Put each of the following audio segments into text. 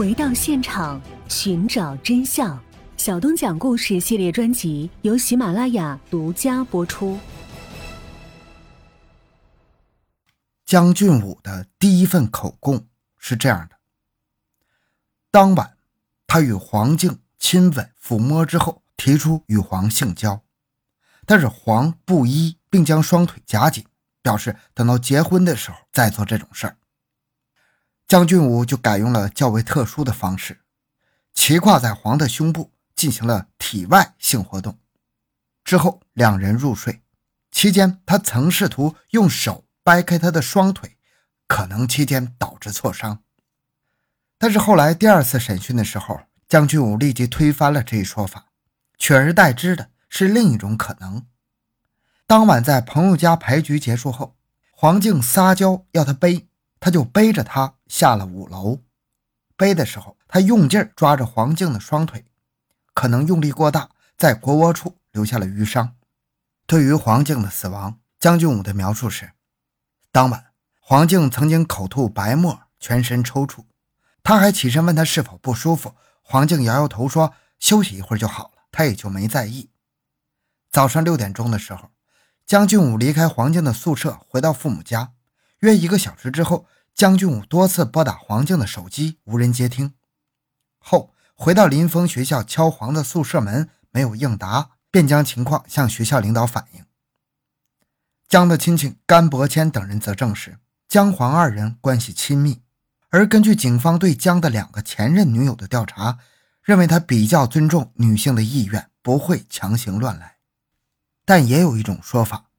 回到现场，寻找真相。小东讲故事系列专辑由喜马拉雅独家播出。江俊武的第一份口供是这样的：当晚，他与黄静亲吻、抚摸之后，提出与黄性交，但是黄不依，并将双腿夹紧，表示等到结婚的时候再做这种事儿。江俊武就改用了较为特殊的方式，骑跨在黄的胸部。进行了体外性活动之后，两人入睡期间，他曾试图用手掰开她的双腿，可能期间导致挫伤。但是后来第二次审讯的时候，江俊武立即推翻了这一说法，取而代之的是另一种可能。当晚在朋友家牌局结束后，黄静撒娇要他背，他就背着她下了五楼。背的时候，他用劲抓着黄静的双腿。可能用力过大，在腘窝处留下了淤伤。对于黄静的死亡，江俊武的描述是：当晚黄静曾经口吐白沫，全身抽搐。他还起身问他是否不舒服，黄静摇摇头说休息一会儿就好了，他也就没在意。早上六点钟的时候，江俊武离开黄静的宿舍，回到父母家。约一个小时之后，江俊武多次拨打黄静的手机，无人接听。后。回到林峰学校敲黄的宿舍门，没有应答，便将情况向学校领导反映。江的亲戚甘伯谦等人则证实，江黄二人关系亲密，而根据警方对江的两个前任女友的调查，认为他比较尊重女性的意愿，不会强行乱来。但也有一种说法，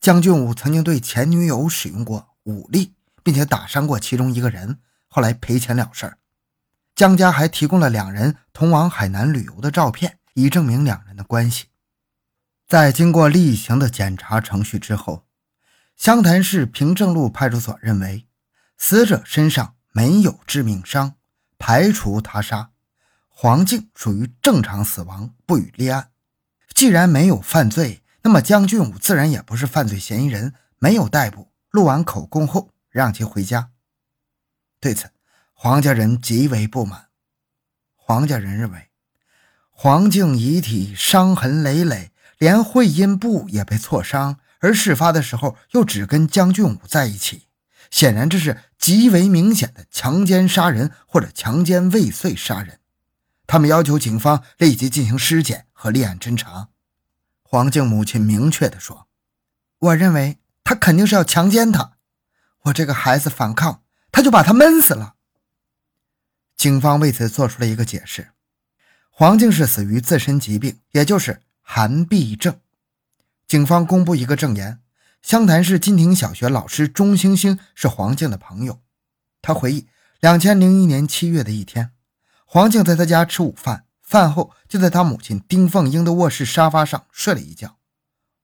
江俊武曾经对前女友使用过武力，并且打伤过其中一个人，后来赔钱了事儿。江家还提供了两人同往海南旅游的照片，以证明两人的关系。在经过例行的检查程序之后，湘潭市平正路派出所认为死者身上没有致命伤，排除他杀。黄静属于正常死亡，不予立案。既然没有犯罪，那么江俊武自然也不是犯罪嫌疑人，没有逮捕。录完口供后，让其回家。对此。黄家人极为不满。黄家人认为，黄静遗体伤痕累累，连会阴部也被挫伤，而事发的时候又只跟江俊武在一起，显然这是极为明显的强奸杀人或者强奸未遂杀人。他们要求警方立即进行尸检和立案侦查。黄静母亲明确地说：“我认为他肯定是要强奸她，我这个孩子反抗，他就把他闷死了。”警方为此做出了一个解释：黄静是死于自身疾病，也就是寒痹症。警方公布一个证言：湘潭市金亭小学老师钟星星是黄静的朋友。他回忆，两千零一年七月的一天，黄静在他家吃午饭，饭后就在他母亲丁凤英的卧室沙发上睡了一觉。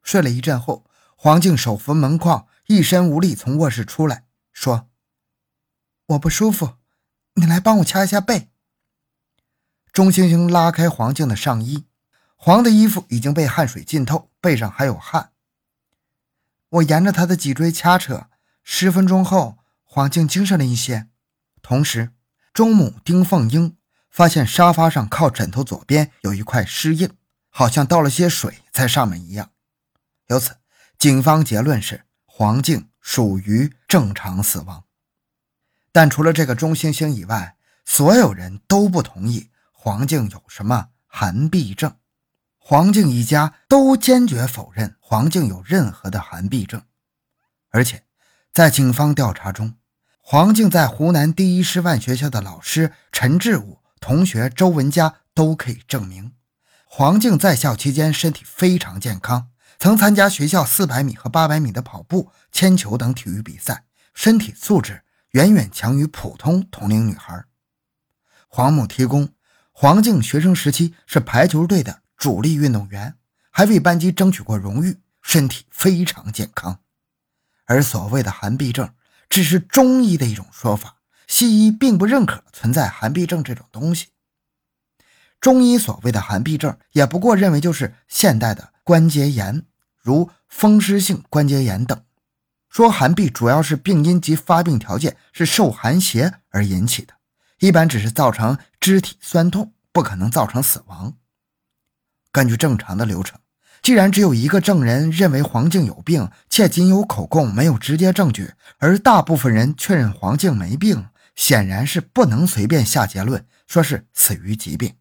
睡了一阵后，黄静手扶门框，一身无力从卧室出来，说：“我不舒服。”你来帮我掐一下背。钟星星拉开黄静的上衣，黄的衣服已经被汗水浸透，背上还有汗。我沿着她的脊椎掐扯，十分钟后，黄静精神了一些。同时，钟母丁凤英发现沙发上靠枕头左边有一块湿印，好像倒了些水在上面一样。由此，警方结论是黄静属于正常死亡。但除了这个钟星星以外，所有人都不同意黄静有什么寒痹症。黄静一家都坚决否认黄静有任何的寒痹症。而且，在警方调查中，黄静在湖南第一师范学校的老师陈志武、同学周文佳都可以证明，黄静在校期间身体非常健康，曾参加学校400米和800米的跑步、铅球等体育比赛，身体素质。远远强于普通同龄女孩。黄某提供，黄静学生时期是排球队的主力运动员，还为班级争取过荣誉，身体非常健康。而所谓的寒痹症，只是中医的一种说法，西医并不认可存在寒痹症这种东西。中医所谓的寒痹症，也不过认为就是现代的关节炎，如风湿性关节炎等。说寒痹主要是病因及发病条件是受寒邪而引起的，一般只是造成肢体酸痛，不可能造成死亡。根据正常的流程，既然只有一个证人认为黄静有病，且仅有口供没有直接证据，而大部分人确认黄静没病，显然是不能随便下结论说是死于疾病。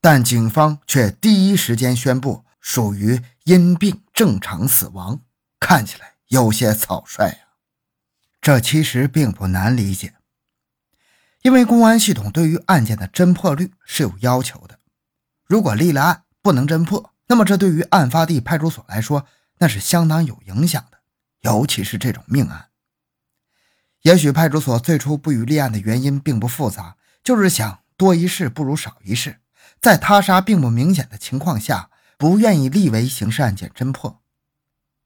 但警方却第一时间宣布属于因病正常死亡，看起来有些草率呀。这其实并不难理解，因为公安系统对于案件的侦破率是有要求的。如果立了案不能侦破，那么这对于案发地派出所来说那是相当有影响的，尤其是这种命案。也许派出所最初不予立案的原因并不复杂，就是想多一事不如少一事，在他杀并不明显的情况下，不愿意立为刑事案件侦破。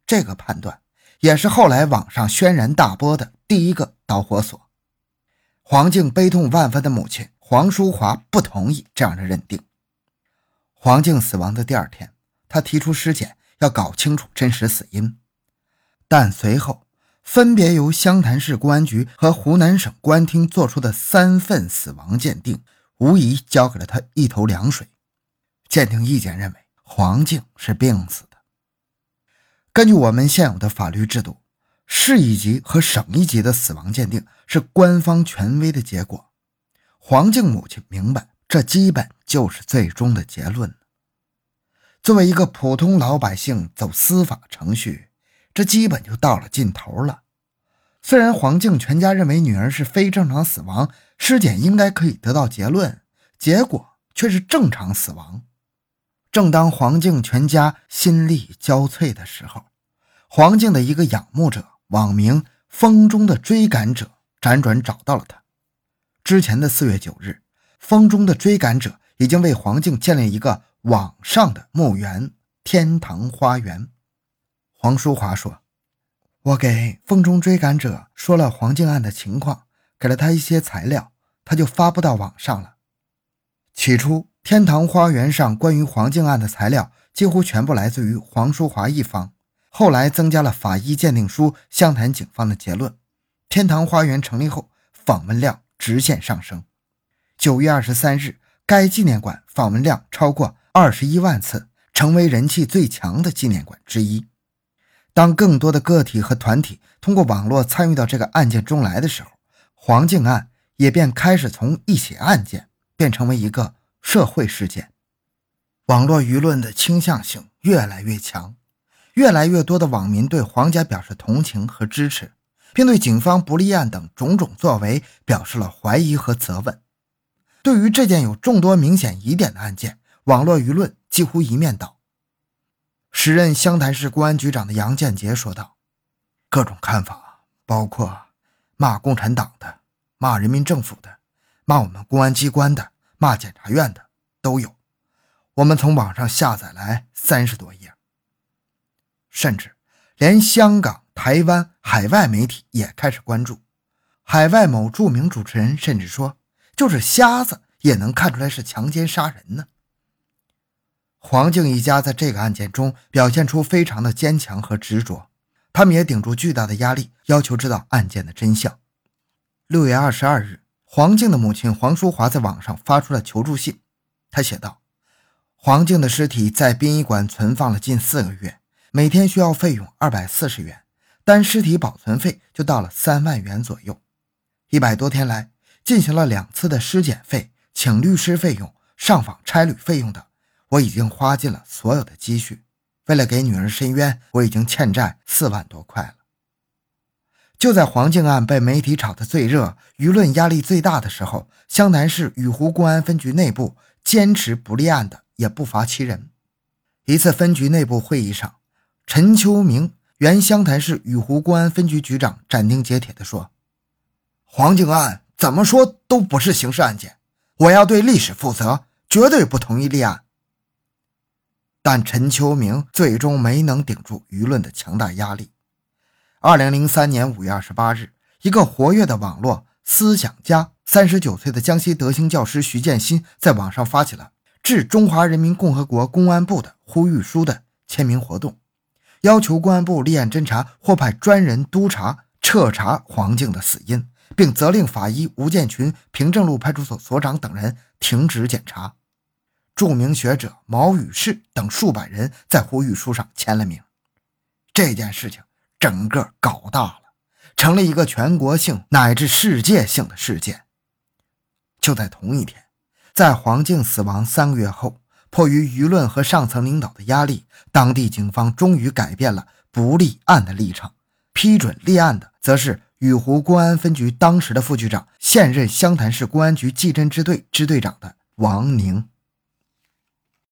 这个判断。也是后来网上轩然大波的第一个导火索。黄静悲痛万分的母亲黄淑华不同意这样的认定。黄静死亡的第二天，他提出尸检要搞清楚真实死因，但随后分别由湘潭市公安局和湖南省公安厅做出的三份死亡鉴定，无疑浇给了他一头凉水。鉴定意见认为，黄静是病死的。根据我们现有的法律制度，市一级和省一级的死亡鉴定是官方权威的结果。黄静母亲明白，这基本就是最终的结论作为一个普通老百姓走司法程序，这基本就到了尽头了。虽然黄静全家认为女儿是非正常死亡，尸检应该可以得到结论，结果却是正常死亡。正当黄静全家心力交瘁的时候，黄静的一个仰慕者，网名“风中的追赶者”辗转找到了他。之前的四月九日，风中的追赶者已经为黄静建立一个网上的墓园——天堂花园。黄淑华说：“我给风中追赶者说了黄静案的情况，给了他一些材料，他就发布到网上了。起初。”天堂花园上关于黄静案的材料几乎全部来自于黄淑华一方，后来增加了法医鉴定书、湘潭警方的结论。天堂花园成立后，访问量直线上升。九月二十三日，该纪念馆访问量超过二十一万次，成为人气最强的纪念馆之一。当更多的个体和团体通过网络参与到这个案件中来的时候，黄静案也便开始从一起案件变成为一个。社会事件，网络舆论的倾向性越来越强，越来越多的网民对黄家表示同情和支持，并对警方不立案等种种作为表示了怀疑和责问。对于这件有众多明显疑点的案件，网络舆论几乎一面倒。时任湘潭市公安局长的杨建杰说道：“各种看法，包括骂共产党的、骂人民政府的、骂我们公安机关的。”骂检察院的都有，我们从网上下载来三十多页，甚至连香港、台湾、海外媒体也开始关注。海外某著名主持人甚至说：“就是瞎子也能看出来是强奸杀人呢。”黄静一家在这个案件中表现出非常的坚强和执着，他们也顶住巨大的压力，要求知道案件的真相。六月二十二日。黄静的母亲黄淑华在网上发出了求助信，她写道：“黄静的尸体在殡仪馆存放了近四个月，每天需要费用二百四十元，单尸体保存费就到了三万元左右。一百多天来，进行了两次的尸检费、请律师费用、上访差旅费用等，我已经花尽了所有的积蓄。为了给女儿伸冤，我已经欠债四万多块了。”就在黄静案被媒体炒得最热、舆论压力最大的时候，湘潭市雨湖公安分局内部坚持不立案的也不乏其人。一次分局内部会议上，陈秋明原湘潭市雨湖公安分局局长斩钉截铁地说：“黄静案怎么说都不是刑事案件，我要对历史负责，绝对不同意立案。”但陈秋明最终没能顶住舆论的强大压力。二零零三年五月二十八日，一个活跃的网络思想家，三十九岁的江西德兴教师徐建新，在网上发起了致中华人民共和国公安部的呼吁书的签名活动，要求公安部立案侦查或派专人督查彻查黄静的死因，并责令法医吴建群、平正路派出所所长等人停止检查。著名学者毛宇士等数百人在呼吁书上签了名。这件事情整个搞大了，成了一个全国性乃至世界性的事件。就在同一天，在黄静死亡三个月后，迫于舆论和上层领导的压力，当地警方终于改变了不立案的立场，批准立案的则是雨湖公安分局当时的副局长、现任湘潭市公安局技侦支队支队长的王宁。